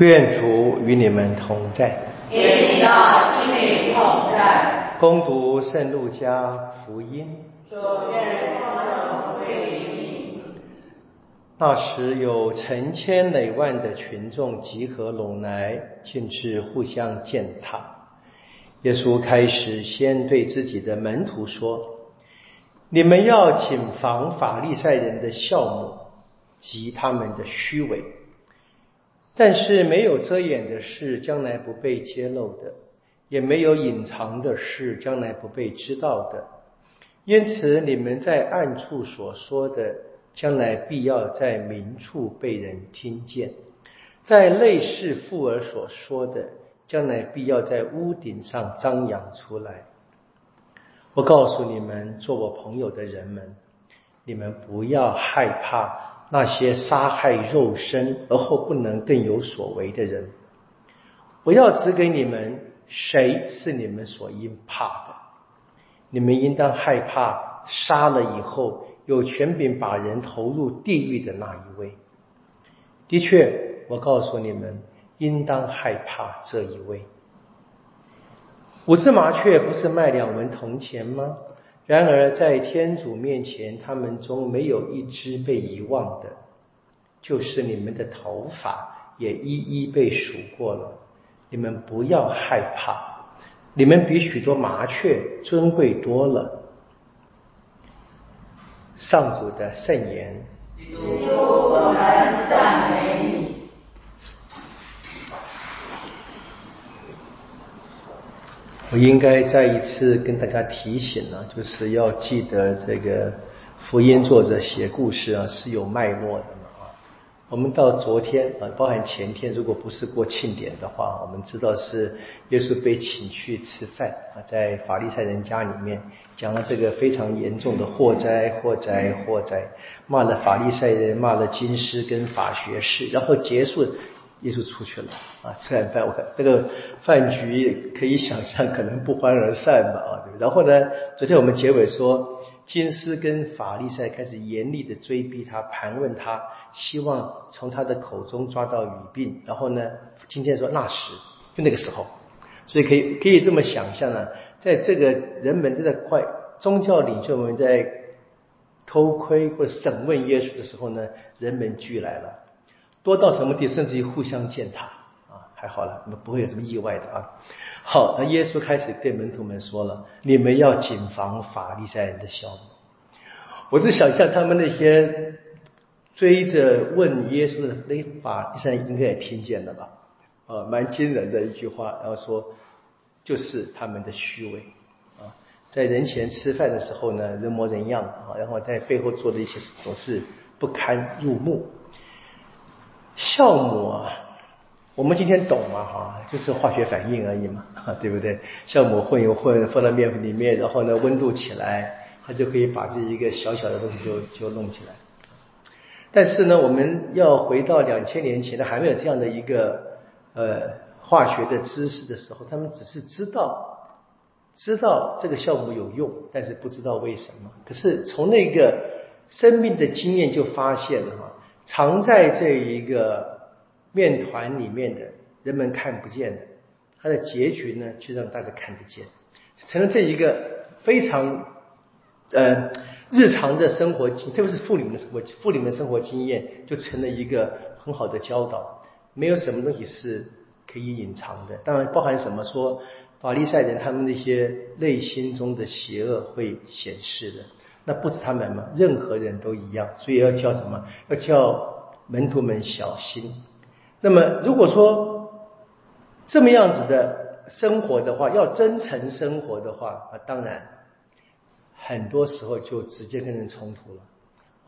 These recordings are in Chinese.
愿主与你们同在，与你的心灵同在。恭读圣路加福音。主愿光荣归于你。那时有成千累万的群众集合拢来，尽是互相践踏。耶稣开始先对自己的门徒说：“你们要谨防法利赛人的笑目及他们的虚伪。”但是没有遮掩的事，将来不被揭露的；也没有隐藏的事，将来不被知道的。因此，你们在暗处所说的，将来必要在明处被人听见；在类似妇儿所说的，将来必要在屋顶上张扬出来。我告诉你们，做我朋友的人们，你们不要害怕。那些杀害肉身而后不能更有所为的人，我要指给你们，谁是你们所应怕的？你们应当害怕杀了以后有权柄把人投入地狱的那一位。的确，我告诉你们，应当害怕这一位。五只麻雀不是卖两文铜钱吗？然而，在天主面前，他们中没有一只被遗忘的，就是你们的头发也一一被数过了。你们不要害怕，你们比许多麻雀尊贵多了。上主的圣言。主，我们我应该再一次跟大家提醒呢，就是要记得这个福音作者写故事啊是有脉络的嘛啊。我们到昨天啊，包含前天，如果不是过庆典的话，我们知道是耶稣被请去吃饭啊，在法利赛人家里面讲了这个非常严重的祸灾，祸灾，祸灾，骂了法利赛人，骂了经师跟法学士，然后结束。耶稣出去了啊，吃完饭，我看这个饭局可以想象可能不欢而散吧啊，对然后呢，昨天我们结尾说，金斯跟法利赛开始严厉的追逼他，盘问他，希望从他的口中抓到语病。然后呢，今天说那时就那个时候，所以可以可以这么想象啊，在这个人们正在快宗教领袖们在偷窥或者审问耶稣的时候呢，人们聚来了。多到什么地，甚至于互相践踏啊！还好了，那么不会有什么意外的啊。好，那耶稣开始对门徒们说了：“你们要谨防法利赛人的笑。”我是想象他们那些追着问耶稣的那法利赛人应该也听见了吧？啊，蛮惊人的一句话，然后说就是他们的虚伪啊，在人前吃饭的时候呢，人模人样啊，然后在背后做的一些事总是不堪入目。酵母啊，我们今天懂嘛哈，就是化学反应而已嘛，对不对？酵母混一混，放到面粉里面，然后呢温度起来，它就可以把这一个小小的东西就就弄起来。但是呢，我们要回到两千年前的还没有这样的一个呃化学的知识的时候，他们只是知道知道这个酵母有用，但是不知道为什么。可是从那个生命的经验就发现了哈。藏在这一个面团里面的，人们看不见的，它的结局呢，却让大家看得见，成了这一个非常呃日常的生活，特别是妇女们的生活，妇女们生活经验，就成了一个很好的教导。没有什么东西是可以隐藏的，当然包含什么说法利赛人他们那些内心中的邪恶会显示的。那不止他们嘛，任何人都一样，所以要叫什么？要叫门徒们小心。那么，如果说这么样子的生活的话，要真诚生活的话，啊，当然很多时候就直接跟人冲突了。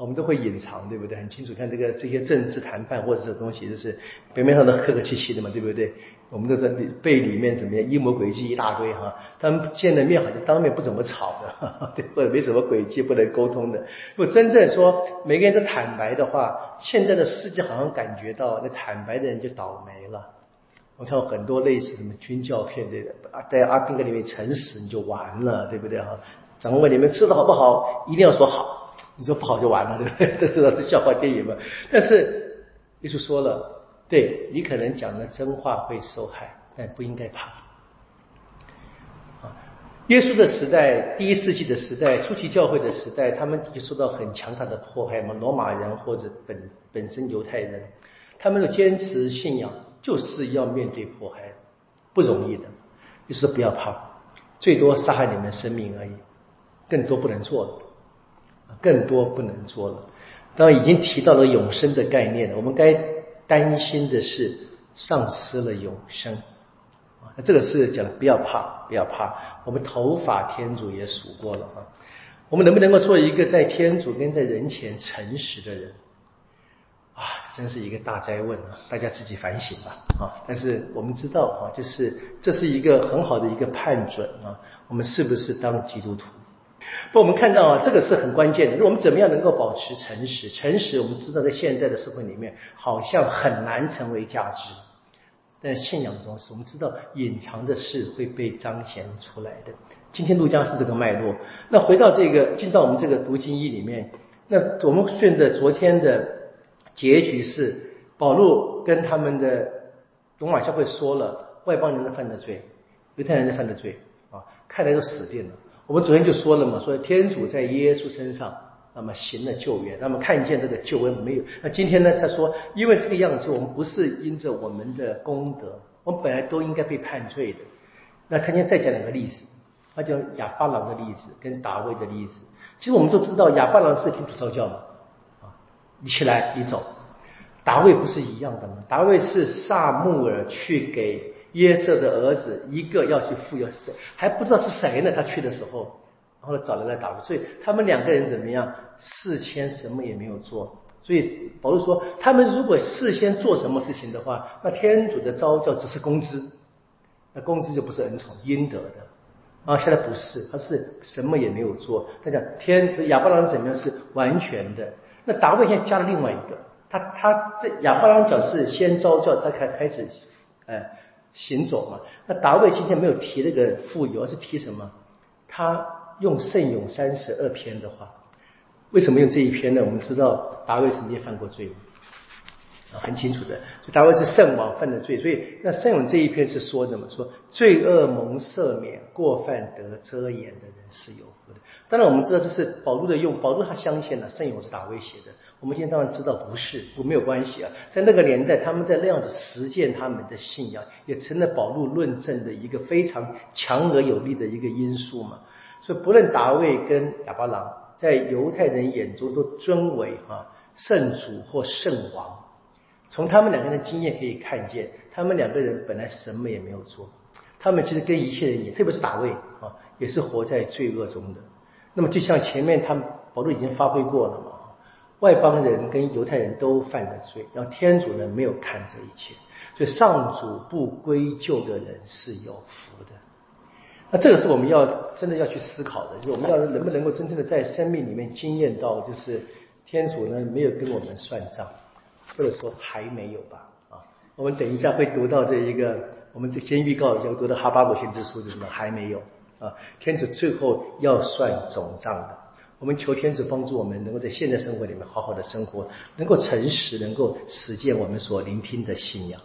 我们都会隐藏，对不对？很清楚，看这个这些政治谈判或者这东西，就是表面上都客客气气的嘛，对不对？我们都在背里面怎么样，阴谋诡计一大堆哈。他们见了面好像当面不怎么吵的，对，或者没什么诡计不能沟通的。如果真正说每个人都坦白的话，现在的世界好像感觉到那坦白的人就倒霉了。我看过很多类似什么军教片对的，在阿兵哥里面诚实你就完了，对不对哈？掌握你们吃的好不好，一定要说好。你说不好就完了，对不对？这知道是笑话电影嘛？但是耶稣说了，对你可能讲的真话会受害，但不应该怕。啊，耶稣的时代，第一世纪的时代，初期教会的时代，他们就受到很强大的迫害嘛。罗马人或者本本身犹太人，他们的坚持信仰就是要面对迫害，不容易的。就说不要怕，最多杀害你们生命而已，更多不能做了，更多不能做了。当然已经提到了永生的概念，我们该担心的是丧失了永生。啊，这个是讲不要怕，不要怕。我们头发天主也数过了啊，我们能不能够做一个在天主跟在人前诚实的人？啊，真是一个大灾问啊！大家自己反省吧啊！但是我们知道啊，就是这是一个很好的一个判准啊，我们是不是当基督徒？不，我们看到啊，这个是很关键的。我们怎么样能够保持诚实？诚实，我们知道在现在的社会里面，好像很难成为价值。但信仰中是我们知道隐藏的事会被彰显出来的。今天陆江是这个脉络。那回到这个，进到我们这个读经义里面，那我们顺着昨天的结局是，保罗跟他们的罗马教会说了外邦人的犯的罪，犹太人的犯的罪啊，看来都死定了。我们昨天就说了嘛，说天主在耶稣身上，那么行了救援，那么看见这个救恩没有？那今天呢？他说，因为这个样子，我们不是因着我们的功德，我们本来都应该被判罪的。那他今天再讲两个例子，他讲亚巴郎的例子跟达卫的例子。其实我们都知道，亚巴郎是天主召教嘛，啊，你起来，你走。达卫不是一样的吗？达卫是萨穆尔去给。约瑟的儿子一个要去赴约，瑟还不知道是谁呢？他去的时候，然后找人来打所以他们两个人怎么样？事先什么也没有做。所以保罗说，他们如果事先做什么事情的话，那天主的招教只是工资，那工资就不是恩宠，应得的。啊，现在不是，他是什么也没有做。他讲天亚伯拉罕怎么样是完全的。那达卫现在加了另外一个，他他这亚伯拉罕讲是先招教，他才开始，哎。行走嘛，那达卫今天没有提那个富有，而是提什么？他用圣咏三十二篇的话，为什么用这一篇呢？我们知道达卫曾经犯过罪。很清楚的，所以大卫是圣王犯的罪，所以那圣咏这一篇是说的嘛？说罪恶蒙赦免，过犯得遮掩的人是有福的。当然我们知道这是保罗的用，保罗他相信了圣咏是大卫写的。我们今天当然知道不是，不没有关系啊。在那个年代，他们在那样子实践他们的信仰，也成了保罗论证的一个非常强而有力的一个因素嘛。所以不论大卫跟亚巴郎，在犹太人眼中都尊为啊圣主或圣王。从他们两个人的经验可以看见，他们两个人本来什么也没有做，他们其实跟一切人也，特别是大卫啊，也是活在罪恶中的。那么就像前面他们保罗已经发挥过了嘛，外邦人跟犹太人都犯了罪，然后天主呢没有看这一切，所以上主不归咎的人是有福的。那这个是我们要真的要去思考的，就是我们要能不能够真正的在生命里面经验到，就是天主呢没有跟我们算账。或者说还没有吧，啊，我们等一下会读到这一个，我们先预告一下，读的哈巴谷先知书是什么还没有啊，天主最后要算总账的，我们求天主帮助我们能够在现在生活里面好好的生活，能够诚实，能够实践我们所聆听的信仰。